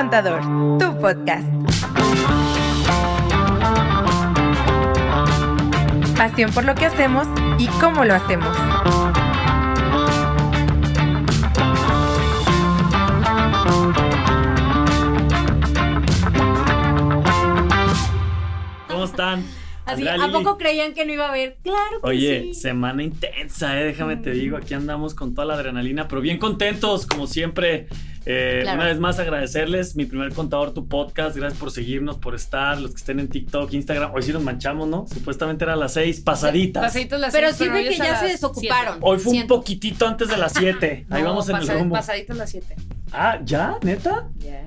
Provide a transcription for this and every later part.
Contador, tu podcast. Pasión por lo que hacemos y cómo lo hacemos. ¿Cómo están? Así, ¿A poco creían que no iba a haber? Claro que Oye, sí. semana intensa, eh, déjame te digo, aquí andamos con toda la adrenalina, pero bien contentos, como siempre. Eh, Claro. Una vez más agradecerles, mi primer contador, tu podcast, gracias por seguirnos, por estar, los que estén en TikTok, Instagram, hoy sí nos manchamos, ¿no? Supuestamente era a las seis, pasaditas. Pasaditos las Pero seis, sirve hoy que ya se desocuparon. Hoy fue un poquitito antes de las siete, ahí siete. vamos en el rumbo. Pasaditos las 7. Ah, ¿ya? ¿Neta? Ya.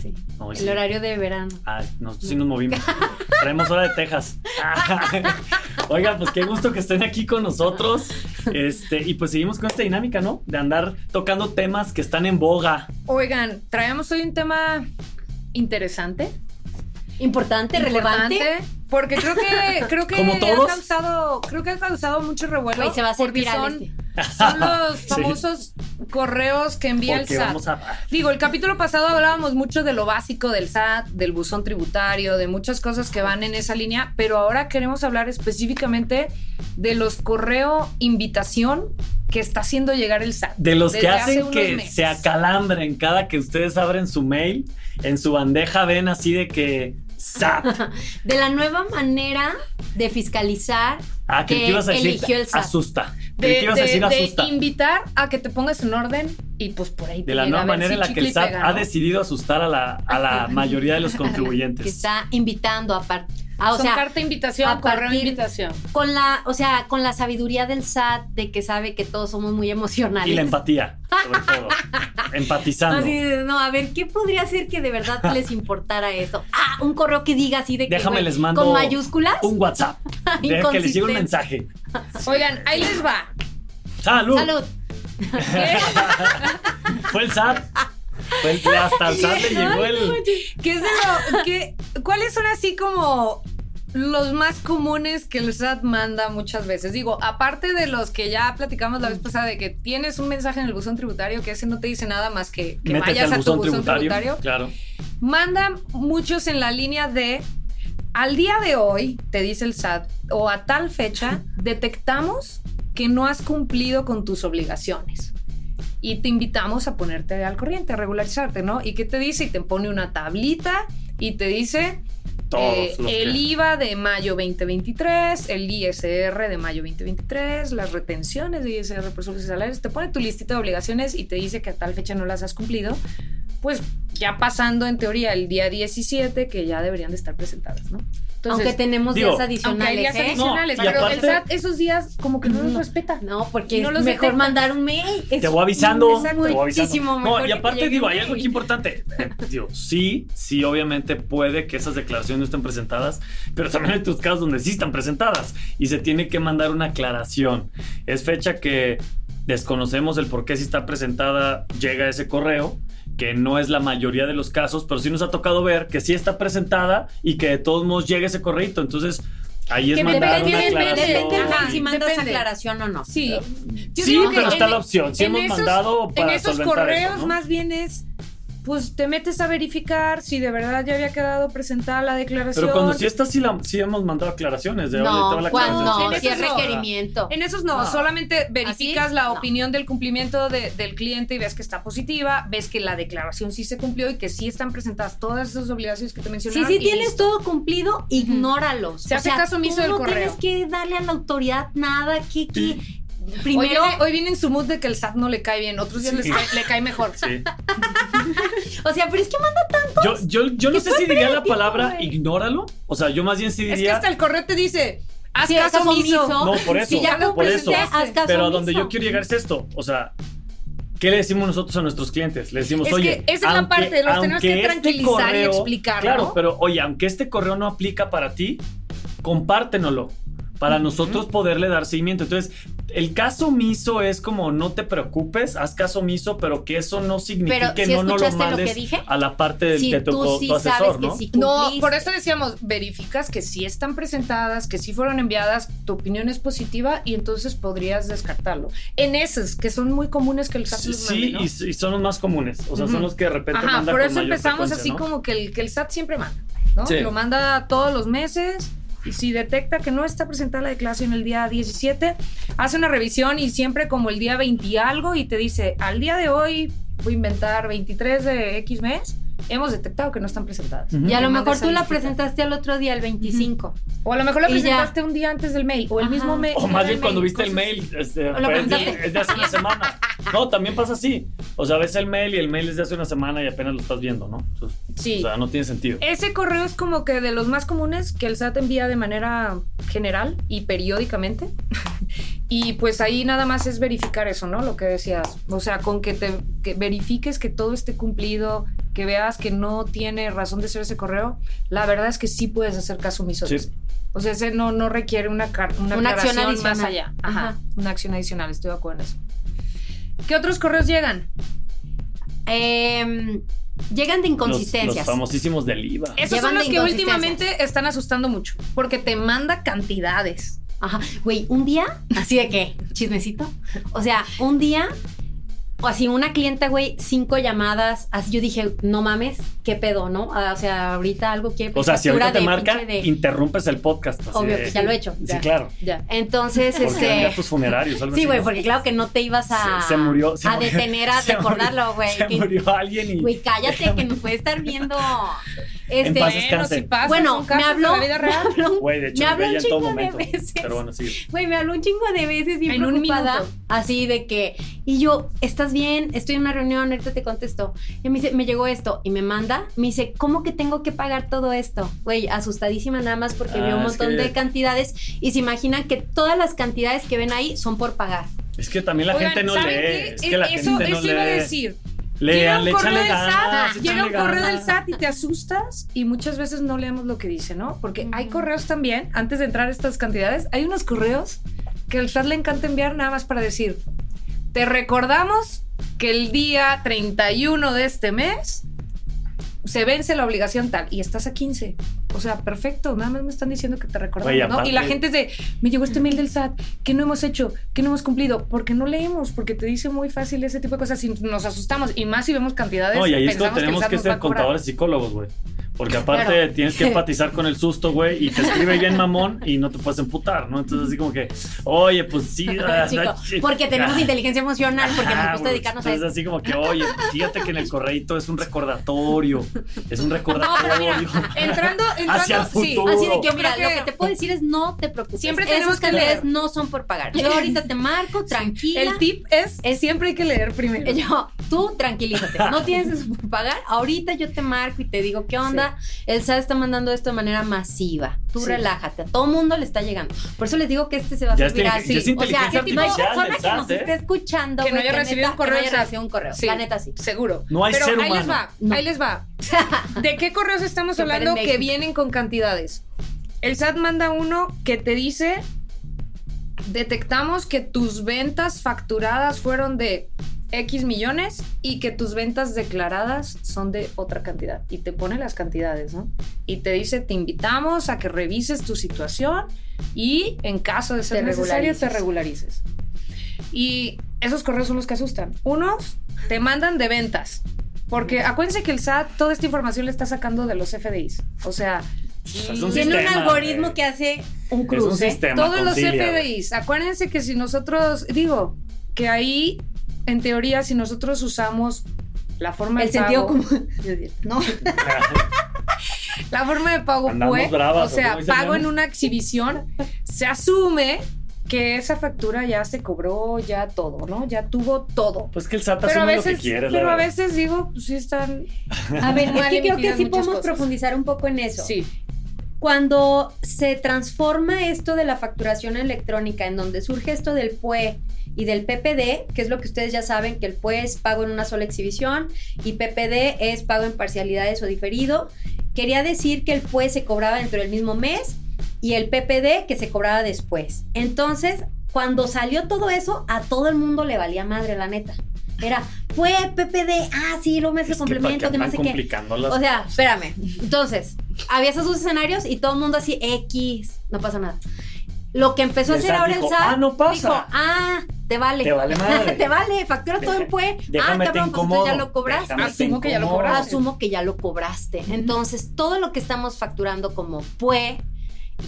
Sí. No, El sí. horario de verano. Ah, nosotros sí nos movimos. Traemos hora de Texas. Oigan, pues qué gusto que estén aquí con nosotros. Este, y pues seguimos con esta dinámica, ¿no? De andar tocando temas que están en boga. Oigan, traemos hoy un tema interesante, Importante, relevante. importante, porque creo que creo que Como ha todos. causado creo que ha causado mucho revuelo. Güey, se va a hacer porque viral son, este. Son los Sí. famosos correos que envía el SAT. a. Digo, el capítulo pasado hablábamos mucho de lo básico del SAT, del buzón tributario, de muchas cosas que van en esa línea, pero ahora queremos hablar específicamente de los correo invitación que está haciendo llegar el SAT. De los que hacen que meses. se acalambren cada que ustedes abren su mail, en su bandeja ven así de que SAT. De la nueva manera de fiscalizar Ah, que, que te ibas a decir eligió el SAT. asusta. de, que ibas a de- decir de asusta. invitar a que te pongas en orden y pues por ahí te De la nueva a ver manera si en la que el SAT pega, ha decidido asustar a la, a la mayoría de los que contribuyentes. está invitando aparte. Ah, o Son sea, carta invitación, a correo partir- invitación. con la, o sea, con la sabiduría del SAT de que sabe que todos somos muy emocionales. Y la empatía, sobre todo. Empatizando. Así no, a ver, ¿qué podría ser que de verdad les importara esto? Ah, un correo que diga así de que. Déjame les mando Con mayúsculas. Un WhatsApp. Deja que les llegue un mensaje. Oigan, ahí les va. ¡Salud! Salud. Fue el SAT. Fue el, hasta el SAT le llegó el. ¿Qué es de lo- qué- ¿Cuáles son así como los más comunes que el SAT manda muchas veces? Digo, aparte de los que ya platicamos la vez pasada de que tienes un mensaje en el buzón tributario que ese no te dice nada más que que vayas a tu buzón buzón tributario. tributario. Claro. Mandan muchos en la línea de al día de hoy, te dice el SAT, o a tal fecha, detectamos que no has cumplido con tus obligaciones. Y te invitamos a ponerte al corriente, a regularizarte, ¿no? ¿Y qué te dice? Y te pone una tablita y te dice Todos eh, los el que- IVA de mayo 2023, el ISR de mayo 2023, las retenciones de ISR por sueldos y salarios, te pone tu listita de obligaciones y te dice que a tal fecha no las has cumplido, pues ya pasando en teoría el día 17 que ya deberían de estar presentadas, ¿no? Entonces, Aunque tenemos digo, días aunque hay adicionales. días ¿eh? adicionales, No, pero aparte- el SAT esos días como que no los respeta. No, porque No es los mejor detecta. mandar un mail. Es Te voy avisando. Te voy avisando. No, y aparte, digo, hay algo aquí importante. Eh, digo, sí, sí, obviamente puede que esas declaraciones no estén presentadas, pero también hay tus casos donde sí están presentadas y se tiene que mandar una aclaración. Es fecha que desconocemos el por qué si está presentada llega ese correo que no es la mayoría de los casos, pero sí nos ha tocado ver que sí está presentada y que de todos modos llega ese correito. Entonces, ahí es Que mandar depende- una depende- aclaración. Depende Ajá, de si mandas depende. aclaración o no. Sí. Yo Sí, pero está en- la opción. Sí en hemos esos- mandado para En esos correos eso, ¿no? más bien es, pues te metes a verificar si de verdad ya había quedado presentada la declaración. Pero cuando sí está, sí, la- sí hemos mandado aclaraciones de oye, No, la cuando aclaración. no, En si es esos no. requerimiento. En esos no, No. solamente verificas ¿Así? la No. opinión del cumplimiento de- del cliente y ves que está positiva, ves que la declaración sí se cumplió y que sí están presentadas todas esas obligaciones que te Si mencionaron. sí y tienes listo. todo cumplido, ignóralos. Se hace caso omiso tú del no correo. tienes que darle a la autoridad nada. Que, Primero, viene, hoy viene en su mood de que el SAT no le cae bien, otros días Sí. les cae- le cae mejor. Sí. o sea, pero es que manda tanto. Yo, yo, yo no Que sé si diría la palabra ignóralo. O sea, yo más bien sí Es que diría. hasta el correo te dice, haz Sí, caso omiso. omiso. No, por eso. Si ya lo por eso. haz caso Pero a donde yo quiero llegar es esto. O sea, ¿qué le decimos nosotros a nuestros clientes? Le decimos, Es que oye. esa es la parte, los tenemos que este tranquilizar y explicar, Claro, ¿no? pero oye, aunque este correo no aplica para ti, compártenoslo. Para nosotros poderle dar seguimiento. Entonces, el caso omiso es como no te preocupes, haz caso omiso, pero que eso no signifique Pero, ¿sí no, no lo escuchaste lo que mandes dije? a la parte de, Si de tu, tú sí tu asesor, sabes que ¿no? sí No, por eso decíamos, verificas que sí están presentadas, que sí fueron enviadas, tu opinión es positiva y entonces podrías descartarlo. En esos, que son muy comunes que el SAT Sí, los sí, mande, ¿no? y, y son los más comunes. O sea, son los que de repente Ajá, mandan por con eso mayor empezamos así ¿no? como que el, que el SAT siempre manda, ¿no? Sí. Lo manda todos los meses y si detecta que no está presentada la declaración el día 17, hace una revisión y siempre como el día 20 y algo y te dice, al día de hoy voy a inventar 23 de X mes, hemos detectado que no están presentadas. Y a lo mejor tú la presentaste al otro día, el 25. O a lo mejor la presentaste un día antes del mail o el Ajá. mismo mail. O más bien cuando viste el mail, este, O lo pues, es, de, presentaste. es de hace una semana. No, también pasa así. O sea, ves el mail y el mail es de hace una semana y apenas lo estás viendo, ¿no? Entonces, Sí. O sea, no tiene sentido. Ese correo es como que de los más comunes que el SAT envía de manera general y periódicamente. y pues ahí nada más es verificar eso, ¿no? Lo que decías. O sea, con que te que verifiques que todo esté cumplido, que veas que no tiene razón de ser ese correo, la verdad es que sí puedes hacer caso omiso. Sí. O sea, ese no, no requiere una, una, Una acción aclaración más adicional. allá. Ajá, Ajá. Una acción adicional, estoy de acuerdo en eso. ¿Qué otros correos llegan? Em, llegan de inconsistencias. los famosísimos del IVA. Esos Llevan son los de que últimamente están asustando mucho, porque te manda cantidades. Ajá, güey, un día, así de qué, chismecito. O sea, un día, o así una clienta, güey, cinco llamadas, así yo dije, no mames, qué pedo, ¿no? Ah, O sea, ahorita algo quiere O sea, si ahorita te de marca, de- interrumpes el podcast. así Obvio, de- que ya lo he hecho. Sí, Ya. claro. Ya. Entonces, Porque este. eran gastos funerarios. algo Sí, güey, porque claro que no te ibas a, Se- se murió, se a murió. detener a recordarlo, güey. Se Que- murió alguien y. Güey, cállate que nos puede estar viendo. Este, paz Bueno, si pasa, bueno, me de habló, la vida me real. habló, Güey, de hecho, me habló un en todo chingo de momento. veces. Pero bueno, sí. Güey, me habló un chingo de veces bien En un preocupada. minuto. Así de que, y yo, ¿estás bien? Estoy en una reunión, ahorita te contesto. Y me dice, me llegó esto. Y me manda, me dice, ¿cómo que tengo que pagar todo esto? Güey, asustadísima nada más porque Ah, vio un montón que- de cantidades y se imaginan que todas las cantidades que ven ahí son por pagar. Es que también la Oigan, gente no ¿saben lee. qué? Es que la eso, gente no eso iba a lee. decir. Llega Lean, un le correo del SAT, ganas. llega un correo del ganas. SAT y te asustas y muchas veces no leemos lo que dice, ¿no? Porque hay correos también, antes de entrar a estas cantidades, hay unos correos que al SAT le encanta enviar nada más para decir, te recordamos que el día 31 de este mes se vence la obligación tal y estás a 15. O sea, perfecto, nada más me están diciendo que te recordamos. Y la gente es de, me llegó este mail del SAT, que no hemos hecho, que no hemos cumplido, porque no leemos, porque te dice muy fácil ese tipo de cosas y nos asustamos y más si vemos cantidades. No, y tenemos que va ser contadores psicólogos, güey. Porque aparte Claro. tienes que empatizar con el susto, güey, y te escribe bien mamón y no te puedes emputar, ¿no? Entonces así como que, oye, pues sí. ah, Chico, ah, porque tenemos ah, inteligencia emocional, porque nos gusta dedicarnos a Entonces eso. así como que, oye, fíjate que en el correito es un recordatorio. Es un No, recordatorio. pero mira, entrando, entrando, Hacia el sí. futuro. Así de que, mira, lo que te puedo decir es no te preocupes. Siempre tenemos que leer. no son por pagar. Yo ahorita te marco, tranquila. El tip es, Es- siempre hay que leer primero. Yo, tú tranquilízate, no tienes eso por pagar. Ahorita yo te marco y te digo, ¿qué onda? El SAT está mandando esto de manera masiva. Tú Sí. relájate, a todo mundo le está llegando. Por eso les digo que este se va a ya es O sea, que no hay persona que SAT, nos ¿eh? esté escuchando Que no haya recibido neta- un correo que no haya recibido un correo. Sí, La neta sí. Seguro. No hay Pero ser ahí les va, No. ahí les va. ¿De qué correos estamos hablando que vienen con cantidades? El SAT manda uno que te dice, detectamos que tus ventas facturadas fueron de X millones y que tus ventas declaradas son de otra cantidad. Y te pone las cantidades, ¿no? Y te dice, te invitamos a que revises tu situación y en caso de ser Te necesario te regularices. Y esos correos son los que asustan. Unos te mandan de ventas. Porque acuérdense que el SAT toda esta información le está sacando de los FDIs. O sea, Es un Tiene un algoritmo que hace un Es un cruce. sistema. todos los concilia. FDIs. Acuérdense que si nosotros, digo, que ahí, en teoría, si nosotros usamos la forma El de sentido pago, común. no, la forma de pago Andamos fue, bravas, o ¿o sea, pago en una exhibición, se asume que esa factura ya se cobró, ya todo, ¿no? Ya tuvo todo. Pues que el SAT Pero a asume lo que veces, quiere, pero a veces digo, pues sí están. A ver, es que creo que sí podemos cosas. profundizar un poco en eso. Sí. Cuando se transforma esto de la facturación electrónica, en donde surge esto del PUE y del PPD, que es lo que ustedes ya saben, que el PUE es pago en una sola exhibición y PPD es pago en parcialidades o diferido, quería decir que el PUE se cobraba dentro del mismo mes y el PPD que se cobraba después. Entonces, cuando salió todo eso, a todo el mundo le valía madre, la neta. Era, fue PPD, ah, sí, lo me hace complemento, que que no sé qué. complicando las O sea, espérame. Entonces, había esos dos escenarios y todo el mundo así, X, no pasa nada. Lo que empezó a hacer ahora dijo, el SAT. "Ah, no pasa". Dijo, ah, te vale. Te vale madre. te vale, factura todo en PUE. Ah, cabrón, pues entonces ya lo cobraste. Asumo que ya lo cobraste. Asumo que ya lo cobraste. Entonces, todo lo que estamos facturando como PUE,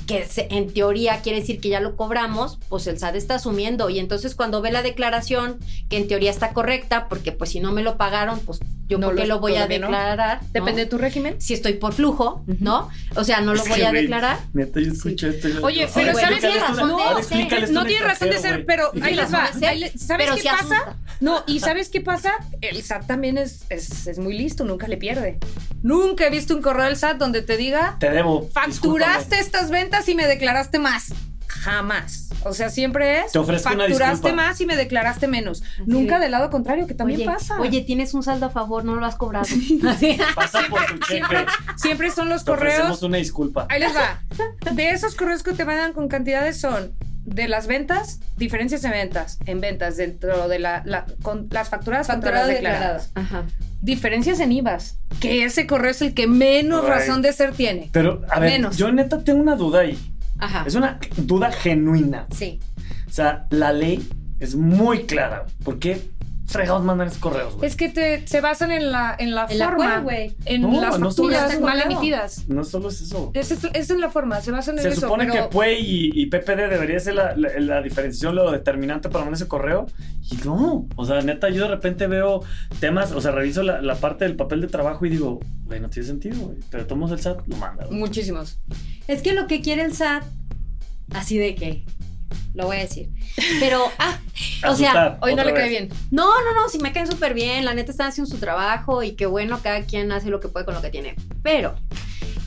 que se- en teoría quiere decir que ya lo cobramos, pues el SAT está asumiendo. Y entonces cuando ve la declaración, que en teoría está correcta, porque pues si no me lo pagaron, pues yo No por qué lo- lo voy a no. declarar. ¿no? Depende de tu régimen. Si estoy por flujo, ¿no? O sea, no lo Es voy a declarar. Neta, yo escuché esto. y- Oye, pero ¿sabes tienes qué? razón No, no tiene razón de ser, pero ahí les va. ¿Sabes qué pasa? No, y ¿sabes qué pasa? El SAT también es, es, es muy listo, nunca le pierde. Nunca he visto un correo del SAT donde te diga, Te debo. facturaste discúlpame. estas ventas y me declaraste más. Jamás. O sea, siempre es, Te ofrezco una facturaste más y me declaraste menos. Nunca es. del lado contrario, que también oye, pasa. Oye, tienes un saldo a favor, no lo has cobrado. Pasa por tu cheque. siempre, siempre son los Te ofrecemos correos. una disculpa. Ahí les va. De esos correos que te mandan con cantidades son de las ventas, diferencias en ventas, en ventas dentro de la, la- con las facturadas contra las declaradas. Ajá. Diferencias en IVAs, que ese correo es el que menos razón de ser tiene. Pero, a ver, Menos. yo neta tengo una duda ahí. Ajá. Es una duda genuina. Sí. O sea, la ley es muy clara. ¿Por qué fregados mandan esos correos, güey? Es que te, se basan en la, en la En forma, güey. en No, las no facturas mal correo. emitidas. No solo es eso. Esa es, es la forma, se basan en Se eso. supone pero- que PUE y, y PPD debería ser la, la- la diferenciación, lo determinante para mandar ese correo. Y no. O sea, neta, yo de repente veo temas, o sea, reviso la, la parte del papel de trabajo y digo, güey, no tiene sentido, güey. Pero tomamos el SAT, lo manda. güey. Muchísimos. Es que lo que quiere el SAT, así de que, lo voy a decir. Pero, ah, o sea, Hoy no le cae bien. no, no, no, si me caen súper bien, la neta están haciendo su trabajo y qué bueno, cada quien hace lo que puede con lo que tiene. Pero,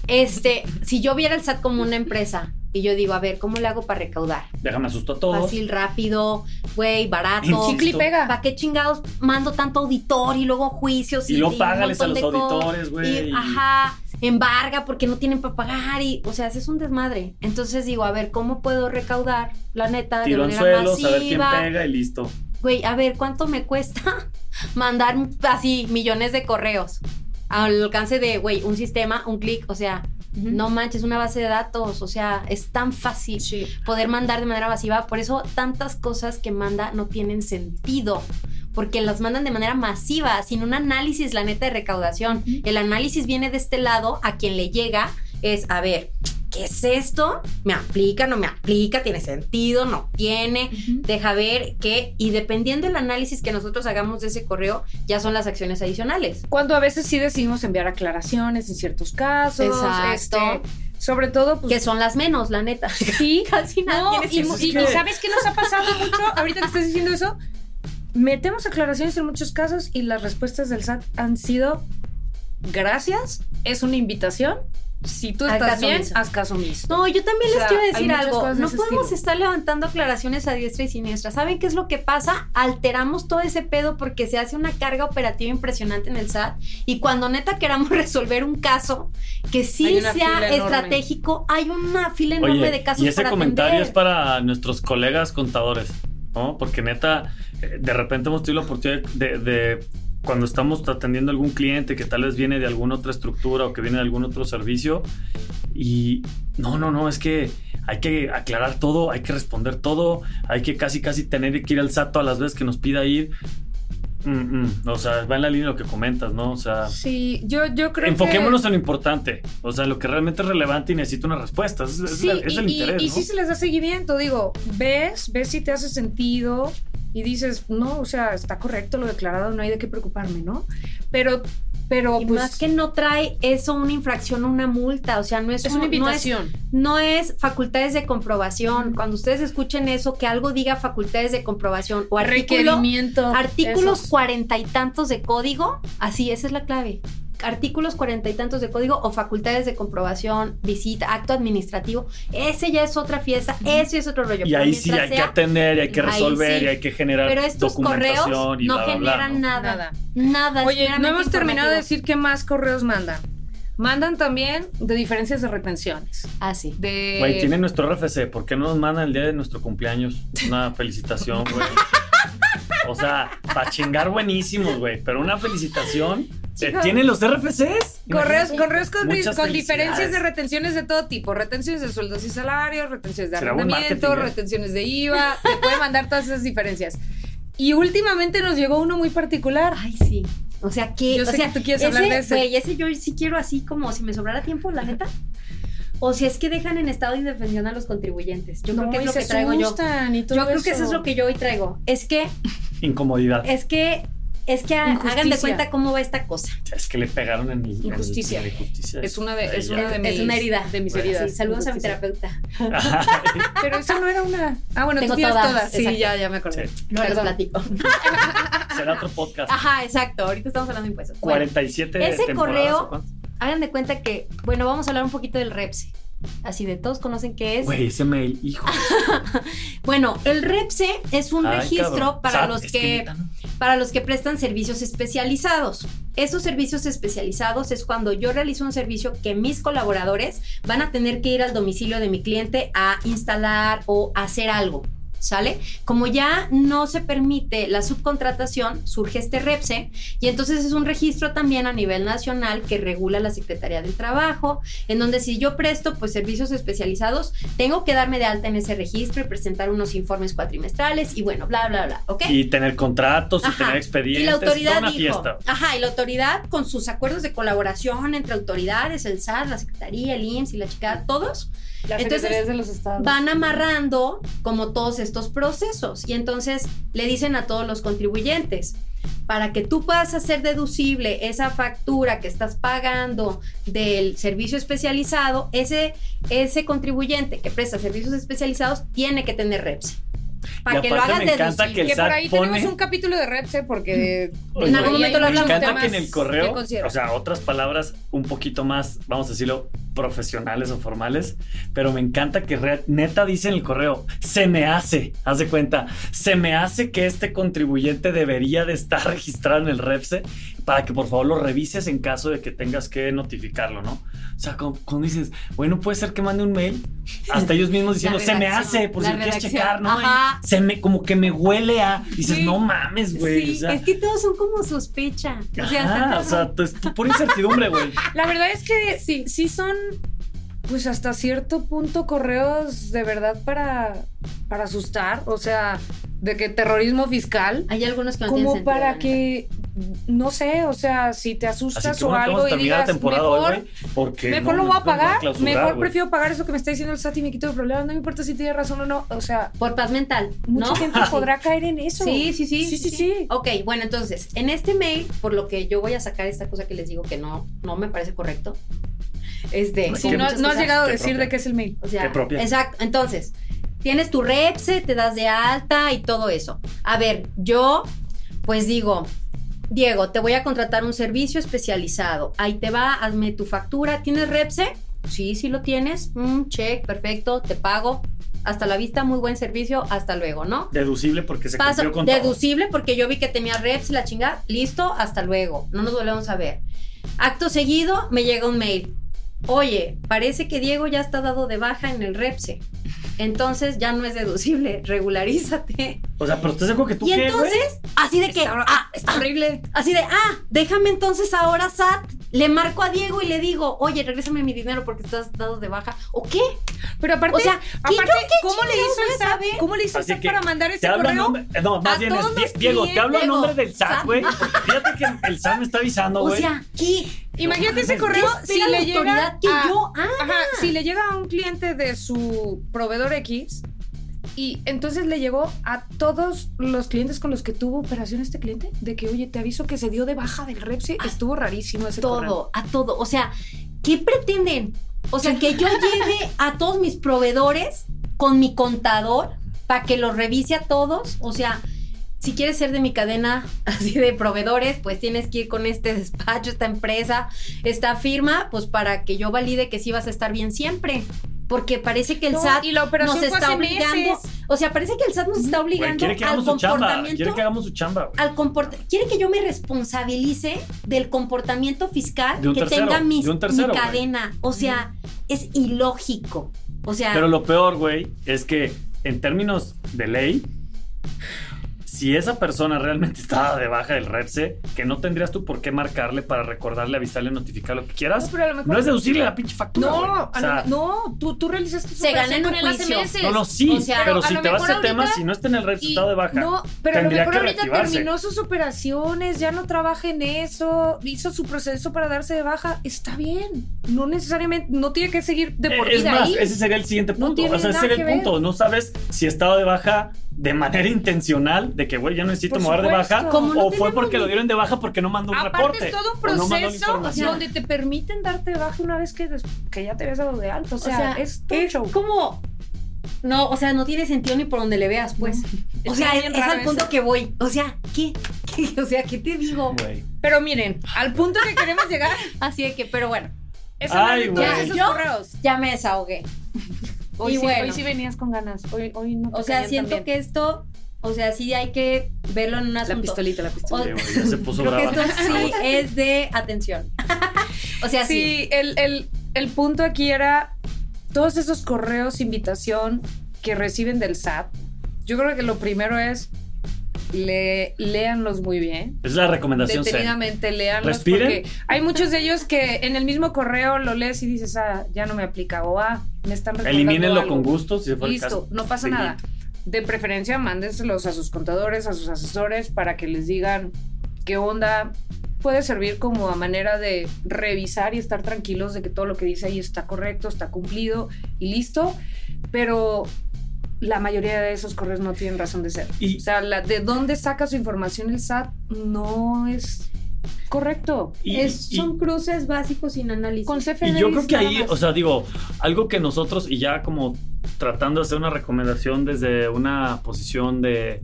este, si yo viera el SAT como una empresa y yo digo, a ver, ¿cómo le hago para recaudar? Déjame asusto a todos. Fácil, rápido, güey, barato. Chicle y pega. ¿Para qué chingados mando tanto auditor y luego juicios? Y luego un págales a los auditores, güey. y, Ajá, embarga porque no tienen para pagar y, o sea, es un desmadre. Entonces digo, a ver, ¿cómo puedo recaudar? La neta, Tiro de manera suelos, a ver quién masiva. pega y listo. Güey, a ver, ¿cuánto me cuesta mandar así millones de correos? Al alcance de, güey, un sistema, un clic, o sea, no manches, una base de datos, o sea, es tan fácil Sí. poder mandar de manera masiva. Por eso tantas cosas que manda no tienen sentido. Porque las mandan de manera masiva, sin un análisis, la neta, de recaudación. El análisis viene de este lado, a quien le llega es, a ver, ¿qué es esto? ¿Me aplica? ¿No me aplica? ¿Tiene sentido? ¿No tiene? Deja ver qué. Y dependiendo del análisis que nosotros hagamos de ese correo, ya son las acciones adicionales. Cuando a veces sí decidimos enviar aclaraciones en ciertos casos. Exacto. este, sobre todo, pues. Que son las menos, la neta. Sí. Casi nadie No, y, y ¿sabes qué nos ha pasado mucho? Ahorita que estás diciendo eso, metemos aclaraciones en muchos casos y las respuestas del SAT han sido gracias, es una invitación. Si tú estás caso bien, omiso. haz caso omiso. No, yo también O les sea, quiero decir algo. No podemos estilo. estar levantando aclaraciones a diestra y siniestra. ¿Saben qué es lo que pasa? Alteramos todo ese pedo porque se hace una carga operativa impresionante en el SAT. Y cuando neta queramos resolver un caso que sí sea enorme. estratégico, hay una fila enorme Oye, de casos y ese para comentario atender. es para nuestros colegas contadores, ¿no? Porque neta, de repente hemos tenido la oportunidad de, de cuando estamos atendiendo a algún cliente que tal vez viene de alguna otra estructura o que viene de algún otro servicio y no, no, no, es que hay que aclarar todo, hay que responder todo, hay que casi, casi tener que ir al SAT a las veces que nos pida ir. Mm, mm, O sea, va en la línea de lo que comentas, ¿no? O sea, Sí, yo, yo creo enfoquémonos que... en lo importante, o sea, en lo que realmente es relevante y necesita una respuesta. Es, Sí, es el y, y- interés, y ¿no? sí se les da seguimiento, digo, ves, ves si te hace sentido y dices, no, o sea, está correcto lo declarado, no hay de qué preocuparme, ¿no? Pero, pero Y pues más que no trae eso una infracción o una multa, o sea, no es, es un- una no es- invitación. no es facultades de comprobación. Cuando ustedes escuchen eso, que algo diga facultades de comprobación o artículo, requerimiento. artículos cuarenta y tantos de código, así, esa es la clave. Artículos cuarenta y tantos de código o facultades de comprobación, visita, acto administrativo, ese ya es otra fiesta, ese es otro rollo. Y ahí sí hay que atender y hay que resolver sí. y hay que generar Pero estos correos y no bla, bla, bla, generan ¿no? nada. Nada. Oye, no hemos terminado de decir qué más correos mandan. Mandan también de diferencias de retenciones. Ah, sí. De... Güey, tiene nuestro RFC. ¿Por qué no nos mandan el día de nuestro cumpleaños una felicitación, güey? O sea, para chingar buenísimos, güey. Pero una felicitación. Eh, Chicos. ¿Tienen los RFCs? Correos, correos con, con diferencias de retenciones de todo tipo. Retenciones de sueldos y salarios, retenciones de arrendamiento, ¿eh? retenciones de IVA. Te puede mandar todas esas diferencias. Y últimamente nos llegó uno muy particular. Ay, sí. O sea, que. Yo o sé sea, que tú quieres hablar de ese. Güey, ese yo sí quiero así como si me sobrara tiempo, la neta. O si es que dejan en estado de indefensión a los contribuyentes. Yo creo No, que es lo que traigo yo. Yo creo que eso es eso. lo que yo hoy traigo. Es que, Incomodidad. es que, es que hagan de cuenta cómo va esta cosa. Es que le pegaron en el. en el- Injusticia. en la injusticia. Es una de, es una de mis, es una herida. de mis Bueno. heridas. Sí, saludos a mi terapeuta. Pero eso no era una. Ah, bueno, Tengo tú tienes todas, todas. Sí, exacto. ya, ya me acordé. Sí. No les platico. Será otro podcast. Ajá, exacto. Ahorita estamos hablando de impuestos. Bueno, 47 ese correo- hagan de cuenta que, bueno, vamos a hablar un poquito del REPSE. Así de todos conocen qué es. Güey, ese mail, hijo. Bueno, el REPSE es un Ay, registro cabrón. para Sat, los que, para los que prestan servicios especializados. Esos servicios especializados es cuando yo realizo un servicio que mis colaboradores van a tener que ir al domicilio de mi cliente a instalar o hacer algo. ¿Sale? Como ya no se permite la subcontratación, surge este REPSE y entonces es un registro también a nivel nacional que regula la Secretaría del Trabajo, en donde si yo presto pues servicios especializados, tengo que darme de alta en ese registro y presentar unos informes cuatrimestrales y bueno, bla, bla, bla, ¿ok? Y tener contratos y tener expedientes. Y la autoridad una dijo, fiesta. ajá, y la autoridad con sus acuerdos de colaboración entre autoridades, el SAT, la Secretaría, el IMSS y la chica, todos Las Entonces, de los estados. van amarrando como todos estos procesos y entonces le dicen a todos los contribuyentes, para que tú puedas hacer deducible esa factura que estás pagando del servicio especializado, ese, ese contribuyente que presta servicios especializados tiene que tener REPS. Para que lo hagas me encanta que el Que por SAT ahí pone- tenemos un capítulo de Repse porque Oye, En algún momento lo me hablamos. encanta temas que en el correo, o sea, otras palabras un poquito más, vamos a decirlo, profesionales o formales, pero me encanta que re- neta dice en el correo, se me hace, haz de cuenta, se me hace que este contribuyente debería de estar registrado en el REPSE para que por favor lo revises en caso de que tengas que notificarlo, ¿no? O sea, como, como dices, bueno, puede ser que mande un mail, hasta ellos mismos diciendo, se me hace, por si lo quieres checar, ¿no? ajá. Se me, como que me huele a, dices, Sí. no mames, güey. Sí, o sea, es que todos son como sospecha. O sea, Ajá, o sea, pues, pura incertidumbre, güey. La verdad es que sí, sí son, pues hasta cierto punto, correos de verdad para, para asustar. O sea, de que terrorismo fiscal. hay algunos que no Como para que, no sé, o sea, si te Así asustas que o bueno, algo y digas, temporada hoy, mejor, güey. Porque mejor no, lo voy a pagar, clausurar, mejor prefiero pagar eso que me está diciendo el SAT y me quito de problemas. No me importa si tiene razón o no. O sea. Por paz mental. mucha ¿no? gente podrá caer en eso. Sí, sí, sí, Sí, sí, sí. Ok, bueno, entonces, en este mail, por lo que yo voy a sacar esta cosa que les digo que no, no me parece correcto. Este, Pues Sí, Qué no, has llegado a decir propia. de qué es el mail. O sea, exacto. Entonces, tienes tu repse, te das de alta y todo eso. A ver, yo, pues digo, Diego, te voy a contratar un servicio especializado. Ahí te va, hazme tu factura. ¿Tienes repse? Sí, sí lo tienes. Mm, check, perfecto, te pago. Hasta la vista, muy buen servicio. Hasta luego, ¿no? Deducible porque se Paso, cumplió con todo. deducible porque yo vi que tenía reps y la chingada. Listo, hasta luego. No nos volvemos a ver. Acto seguido, me llega un mail. Oye, parece que Diego ya está dado de baja en el repse. Entonces ya no es deducible. Regularízate. O sea, pero ¿estás seguro que tú Y qué, güey? entonces, así de que, Está, ah, está horrible. así de, ah, déjame entonces ahora, SAT. Le marco a Diego y le digo, oye, regrésame mi dinero porque estás dado de baja. ¿O qué? Pero aparte, O sea, ¿qué aparte yo qué ¿cómo le hizo el SAT? ¿Cómo le hizo el SAT para mandar ese correo? nombre, no, más a bien es, Diego, te hablo a clientes. nombre del SAT, güey. Fíjate que el SAT me está avisando, O güey. sea, ¿qué? Imagínate ese ¿Qué correo ¿Qué si le llega que a- yo haga? Ajá, si le llega a un cliente de su proveedor X y entonces le llegó a todos los clientes con los que tuvo operación este cliente, de que, oye, te aviso que se dio de baja del Repse, estuvo rarísimo ese correo. todo, a todo. O sea, ¿qué pretenden? O sea, que yo lleve a todos mis proveedores con mi contador para que los revise a todos. O sea, si quieres ser de mi cadena así de proveedores, pues tienes que ir con este despacho, esta empresa, esta firma, pues para que yo valide que sí vas a estar bien siempre. porque parece que el No, SAT y la operación nos está obligando, meses. o sea, parece que el SAT nos está obligando que al hagamos su chamba. comportamiento Quiere que hagamos su chamba. güey. al quiere que yo me responsabilice del comportamiento fiscal De un que tercero, tenga mis- de un tercero, mi cadena. O sea, es ilógico. O sea, Pero lo peor, güey, es que en términos de ley, si esa persona realmente estaba de baja del REPSE, que no tendrías tú por qué marcarle para recordarle, avisarle, notificar lo que quieras. No, pero a lo mejor- No es deducirle la pinche factura. No, O sea, lo- no, tú, tú realizaste tu Se gana en un no, no, sí, O sea, pero si te vas a tema, si no está en el estado de baja. No, pero a lo tendría mejor que ahorita terminó sus operaciones, ya no trabaja en eso, hizo su proceso para darse de baja. Está bien. No necesariamente, no tiene que seguir de por Eh, es vida más, ahí. ese sería el siguiente No punto. tiene o sea, ese sería el punto. ver. No sabes si estado de baja de manera intencional, de que, güey, ya necesito mover de baja, no o fue porque ni- lo dieron de baja porque no mandó un Aparte reporte. es todo un no proceso donde te permiten darte de baja una vez que, que ya te habías dado de alto. O o sea, sea, es es show. como no, o sea, no tiene sentido ni por donde le veas, pues. O sea, es, al punto eso. que voy. O sea, ¿qué? ¿Qué? O sea, ¿qué te digo? Pero miren, al punto que queremos llegar Así de que, pero bueno, es hablar Ay, esos Yo- correos. ya me desahogué. Hoy, y sí, bueno. hoy sí venías con ganas. Hoy, hoy no te O sea, siento que esto, o sea, sí hay que verlo en un La pistolita, la Sí, pistolita. ya se puso Creo que brava. esto sí es de atención. o sea, sí. Sí, el, el- el punto aquí era todos esos correos, invitación que reciben del SAT. Yo creo que lo primero es le, léanlos muy bien. Es la recomendación. Detenidamente, léanlos. Respiren. Porque hay muchos de ellos que en el mismo correo lo lees y dices, ah, ya no me aplica. O ah, me están Elimínenlo algo. con gusto si el Listo, caso. no pasa Delete. nada. De preferencia, mándenselos a sus contadores, a sus asesores, para que les digan qué onda. Puede servir como a manera de revisar y estar tranquilos de que todo lo que dice ahí está correcto, está cumplido y listo. Pero la mayoría de esos correos no tienen razón de ser. Y- o sea, la- de dónde saca su información el SAT no es correcto. Y- Es- y- son cruces básicos sin análisis. Con Y CFDIs yo creo que ahí, más. o sea, digo, algo que nosotros, y ya como tratando de hacer una recomendación desde una posición de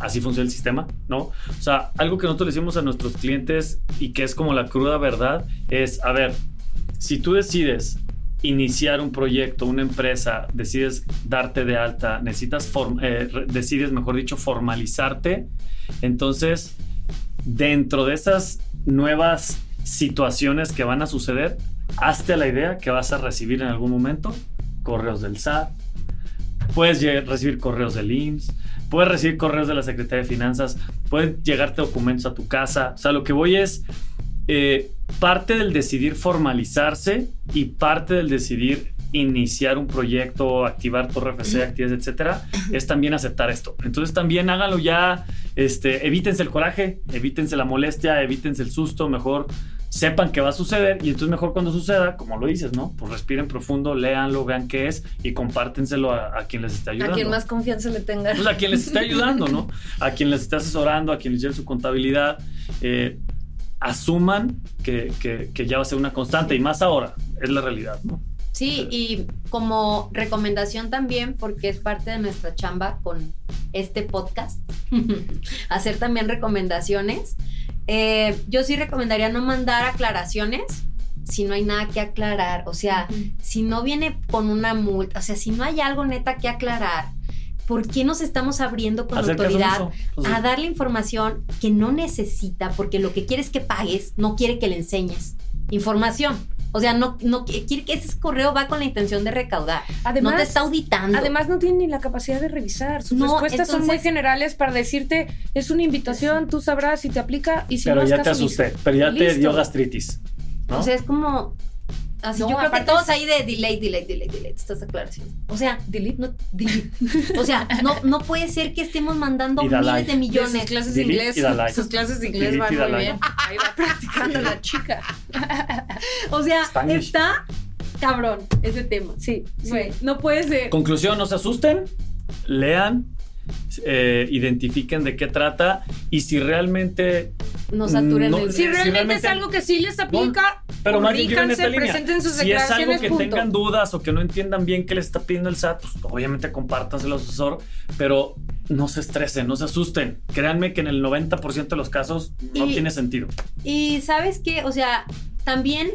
así funciona el sistema, ¿no? O sea, algo que nosotros le decimos a nuestros clientes y que es como la cruda verdad es, a ver, si tú decides iniciar un proyecto, una empresa, decides darte de alta, necesitas, eh, decides, mejor dicho, formalizarte, entonces, dentro de esas nuevas situaciones que van a suceder, hazte la idea que vas a recibir en algún momento correos del SAT, puedes recibir correos del IMSS, puedes recibir correos de la Secretaría de Finanzas, pueden llegarte documentos a tu casa. O sea, lo que voy es eh, parte del decidir formalizarse y parte del decidir iniciar un proyecto, activar tu RFC, actividades, etcétera, es también aceptar esto. Entonces también háganlo ya, este, evítense el coraje, evítense la molestia, evítense el susto, mejor sepan que va a suceder y entonces mejor cuando suceda, como lo dices, ¿no? Pues respiren profundo, léanlo, vean qué es y compártenselo a, a quien les esté ayudando. a quien más confianza le tengan. Pues a quien les esté ayudando, ¿no? A quien les esté asesorando, a quien les lleve su contabilidad. eh, asuman que, que- que ya va a ser una constante y más ahora, es la realidad, ¿no? Sí, y como recomendación también, porque es parte de nuestra chamba con este podcast, hacer también recomendaciones. Eh, yo sí recomendaría no mandar aclaraciones si no hay nada que aclarar. O sea, si no viene con una multa, o sea, si no hay algo neta que aclarar, ¿por qué nos estamos abriendo con la autoridad. Pues, a darle información que no necesita porque lo que quiere es que pagues, no quiere que le enseñes información. O sea, no, no quiere que ese correo va con la intención de recaudar. Además, no te está auditando. Además no tienen ni la capacidad de revisar. Sus No, respuestas son muy generales para decirte, es una invitación, tú sabrás si te aplica y si pero no ya haz te asusté, pero ya te Listo. dio gastritis. ¿no? O sea, es como. Así, No, yo creo que todos es- ahí de delay, delay, delay, delay, estas aclaraciones. O sea, Delete. no, delete. O sea, no, no puede ser que estemos mandando miles de De millones. sus clases de inglés. Sus clases de inglés Delete van muy like. bien. Ahí va practicando la chica. O sea, está cabrón ese tema. Sí, sí. Güey, no puede ser. Conclusión, no se asusten, lean, eh, identifiquen de qué trata y si realmente No saturen No, el Si realmente, realmente- es algo que sí les aplica, Pero más bien esta línea. presenten sus Si es algo que punto. tengan dudas o que no entiendan bien qué les está pidiendo el SAT, pues obviamente compártanselo al asesor, pero no se estresen, no se asusten. Créanme que en el 90% de los casos no Y- tiene sentido. Y sabes qué, o sea, también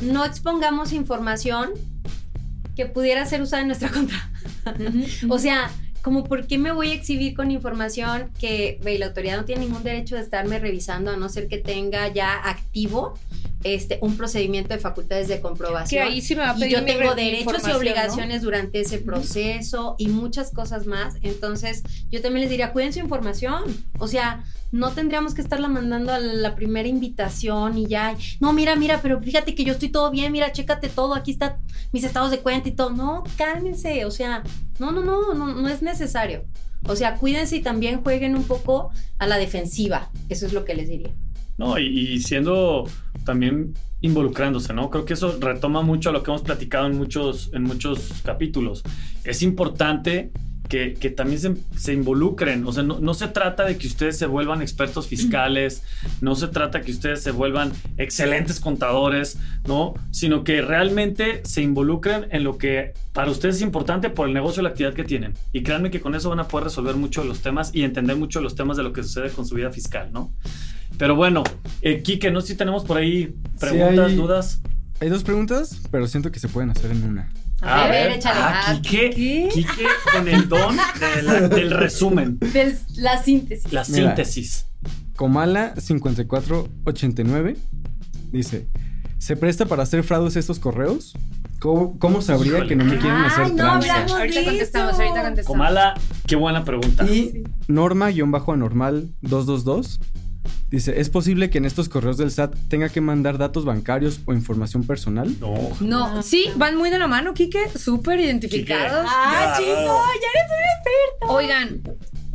no expongamos información que pudiera ser usada en nuestra contra. o sea, como por qué me voy a exhibir con información que la autoridad no tiene ningún derecho de estarme revisando a no ser que tenga ya activo este, un procedimiento de facultades de Que comprobación. ahí sí me va a y pedir yo mi tengo re- derechos y obligaciones durante ese proceso y muchas cosas más. Entonces, yo también les diría, cuiden su información. O sea, no tendríamos que estarla mandando a la primera invitación y ya. No, mira, mira, pero fíjate que yo estoy todo bien, mira, chécate todo, aquí están mis estados de cuenta y todo. No, cálmense. O sea, no, no, no, no, no es necesario. O sea, cuídense y también jueguen un poco a la defensiva. Eso es lo que les diría. No, y, y siendo también involucrándose, ¿no? Creo que eso retoma mucho a lo que hemos platicado en muchos, en muchos capítulos. Es importante que, que también se, se involucren. O sea, no, no se trata de que ustedes se vuelvan expertos fiscales, no se trata que ustedes se vuelvan excelentes contadores, ¿no? Sino que realmente se involucren en lo que para ustedes es importante por el negocio o la actividad que tienen. Y créanme que con eso van a poder resolver mucho los temas y entender mucho los temas de lo que sucede con su vida fiscal, ¿no? Pero bueno, eh, Quique, no sé si tenemos por ahí preguntas, hay- dudas. Hay dos preguntas, pero siento que se pueden hacer en una. A ver, échale. Ah, Ah, Quique, ¿qué? Quique con el don de la- del resumen, Del- la síntesis. la Mira. síntesis. Comala 5489 dice, ¿se presta para hacer fraudes estos correos? ¿Cómo, cómo sabría Híjole, que no me quieren Ay, hacer no, tranza? Ahorita contestamos, ahorita contestamos. Comala, qué buena pregunta. Y Norma-anormal 222 dice, ¿es posible que en estos correos del SAT tenga que mandar datos bancarios o información personal? No. No, sí, van muy de la mano, Quique, súper identificados. Ah, chico, ya eres un experto. Oigan,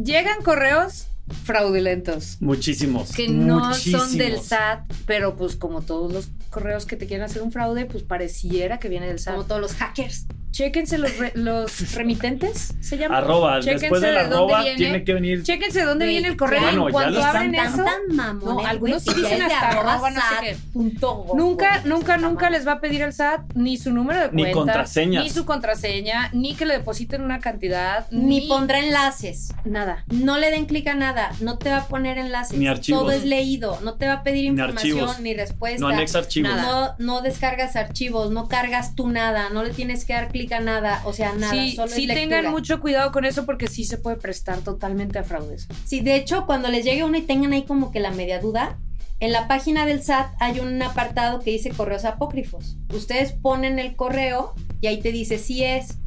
llegan correos fraudulentos Muchísimos. que no muchísimos. son del SAT, pero pues como todos los correos que te quieren hacer un fraude, pues pareciera que viene del SAT. Como todos los hackers. Chéquense los, re- los remitentes, se llama. Arroba, Chéquense después del de dónde arroba viene. tiene que venir. Chéquense dónde viene el correo. bueno, están abren Tan, eso, tan mamones, No, algunos sí dicen hasta arroba arroba no sé sat qué. punto gov, Nunca, nunca, nunca les va a pedir el SAT ni su número de Ni cuenta, contraseñas. ni su contraseña, ni que le depositen una cantidad, Ni pondrá enlaces. nada. No le den clic a nada, no te va a poner enlaces. Ni archivos. Todo es leído, no te va a pedir Ni información archivos. ni respuesta. No anexa archivos. Nada. No, no descargas archivos, no cargas tú nada, no le tienes que dar clic a nada, o sea, nada, Sí, solo sí es lectura. tengan mucho cuidado con eso porque sí se puede prestar totalmente a fraudes. Sí, de hecho, cuando les llegue uno y tengan ahí como que la media duda, en la página del SAT hay un apartado que dice correos apócrifos. Ustedes ponen el correo y ahí te dice si es.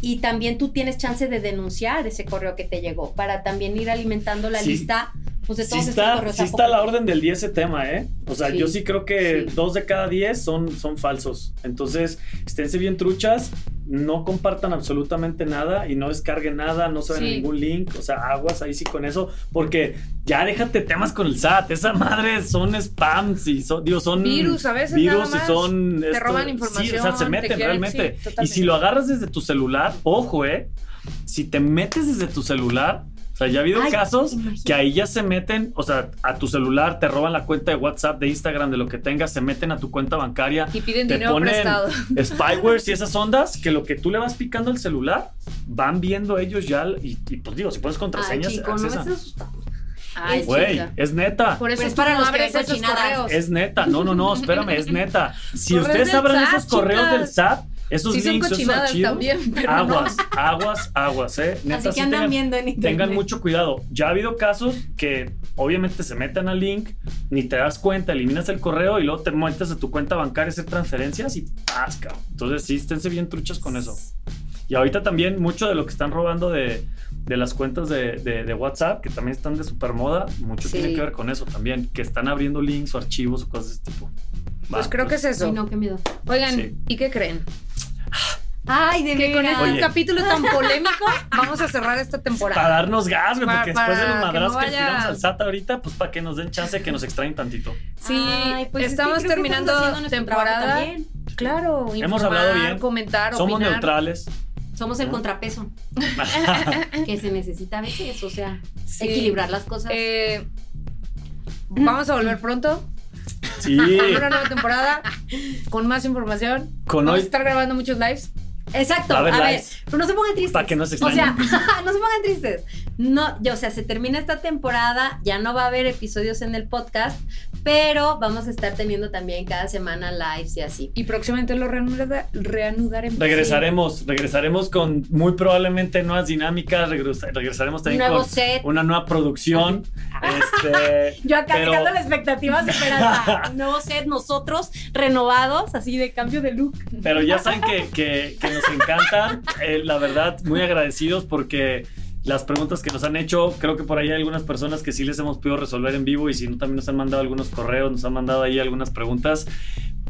Y también tú tienes chance de denunciar ese correo que te llegó para también ir alimentando la Sí. lista pues, de Sí todos está, correos sí está a la orden del 10 ese tema, ¿eh? O sea, Sí, yo sí creo que sí. dos de cada 10 son, son falsos. Entonces, esténse bien truchas, no compartan absolutamente nada y no descarguen nada, no Sí. ningún link, o sea, aguas ahí sí con eso, porque ya déjate temas con el SAT, esa madre son spams y son, digo, son Virus, a veces virus nada y son Te roban información, Sí, o sea, se te meten quieren- realmente. y si lo agarras desde tu celular, ojo, eh, si te metes desde tu celular, o sea, ya ha habido Ay, casos imagínate. que ahí ya se meten, o sea, a tu celular, te roban la cuenta de WhatsApp, de Instagram, de lo que tengas, se meten a tu cuenta bancaria, Y piden te dinero ponen prestado. spywares y esas ondas, que lo que tú le vas picando al celular, van viendo ellos ya, y, y, pues digo, si pones Ay, contraseñas, chico, no me accesan. Ay, Güey, es neta. Por eso Pues tú para no los que abres esos correos. Es neta, no, no, no, espérame, es neta. Si ustedes SAT, esos correos chicas. del SAT, esos Sí son links, esos cochinadas archivos, también, pero no. aguas, aguas, aguas, eh. Neta, Así que sí andan tengan- viendo en internet. Tengan mucho cuidado. Ya ha habido casos que obviamente se meten al link, ni te das cuenta, eliminas el correo y luego te metes a tu cuenta bancaria a hacer transferencias y ¡paz, cabrón! Entonces sí, esténse bien truchas con eso. Y ahorita también mucho de lo que están robando de, de las cuentas de, de- de WhatsApp, que también están de super moda, mucho Sí. tiene que ver con eso también, que están abriendo links o archivos o cosas de ese tipo. Pues Va, creo que es eso. Ay, no, qué miedo. Oigan, Sí. ¿y qué creen? Ay, de Que con este Oye. capítulo tan polémico vamos a cerrar esta Para temporada. darnos gas, güey, Para- porque después de para los que madrazos no que, le vaya- tiramos al SAT ahorita, pues para que nos den chance que nos extraen tantito. Sí, Ay, pues es que estamos que terminando temporada. Claro, Hemos informar, hablado bien. comentar, Somos opinar. neutrales. Somos el ¿No? contrapeso que se necesita a veces, o sea, Sí. equilibrar las cosas. Eh, vamos a volver pronto Sí. con una nueva temporada con más información. Con vamos hoy- a estar grabando muchos lives. Exacto, a a, haber ver, pero no se pongan tristes. Para que no se O sea, extrañen. no se pongan tristes. No, ya, o sea, se termina esta temporada, ya no va a haber episodios en el podcast, pero vamos a estar teniendo también cada semana lives y así. Y próximamente lo reanuda- reanudaremos. Regresaremos, regresaremos con muy probablemente nuevas dinámicas, regresa- regresaremos también Nuevo con set. una nueva producción. este, Yo acá pero- dejando la expectativa. Un nuevo set, nosotros renovados, así de cambio de look. Pero ya saben que, que- que nos encantan. Eh, la verdad, muy agradecidos porque las preguntas que nos han hecho, creo que por ahí hay algunas personas que sí les hemos podido resolver en vivo y si no, también nos han mandado algunos correos, nos han mandado ahí algunas preguntas.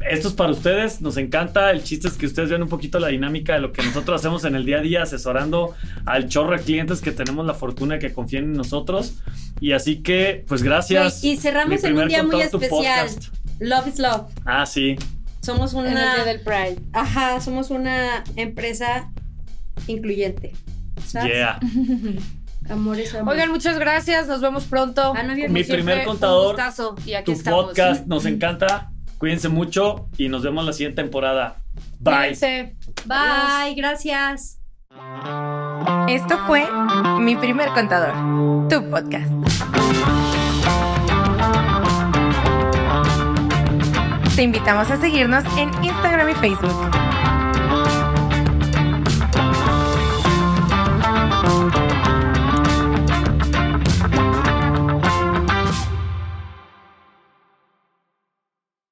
Esto es para ustedes, nos encanta. El chiste es que ustedes vean un poquito la dinámica de lo que nosotros hacemos en el día a día, asesorando al chorro de clientes que tenemos la fortuna de que confíen en nosotros. Y así que, pues gracias. Y cerramos en primer un día muy especial. Love is love. Ah, sí. Somos En el una. día del Pride. Ajá, somos una empresa incluyente. Yeah. Amor es amor. Oigan, muchas gracias. Nos vemos pronto. Ah, no había Mi primer un contador, gustazo. Y aquí Tu estamos. podcast nos encanta. Cuídense mucho y nos vemos la siguiente temporada. Bye. Cuídense. Bye, gracias. Esto fue Mi Primer Contador, tu podcast. Te invitamos a seguirnos en Instagram y Facebook.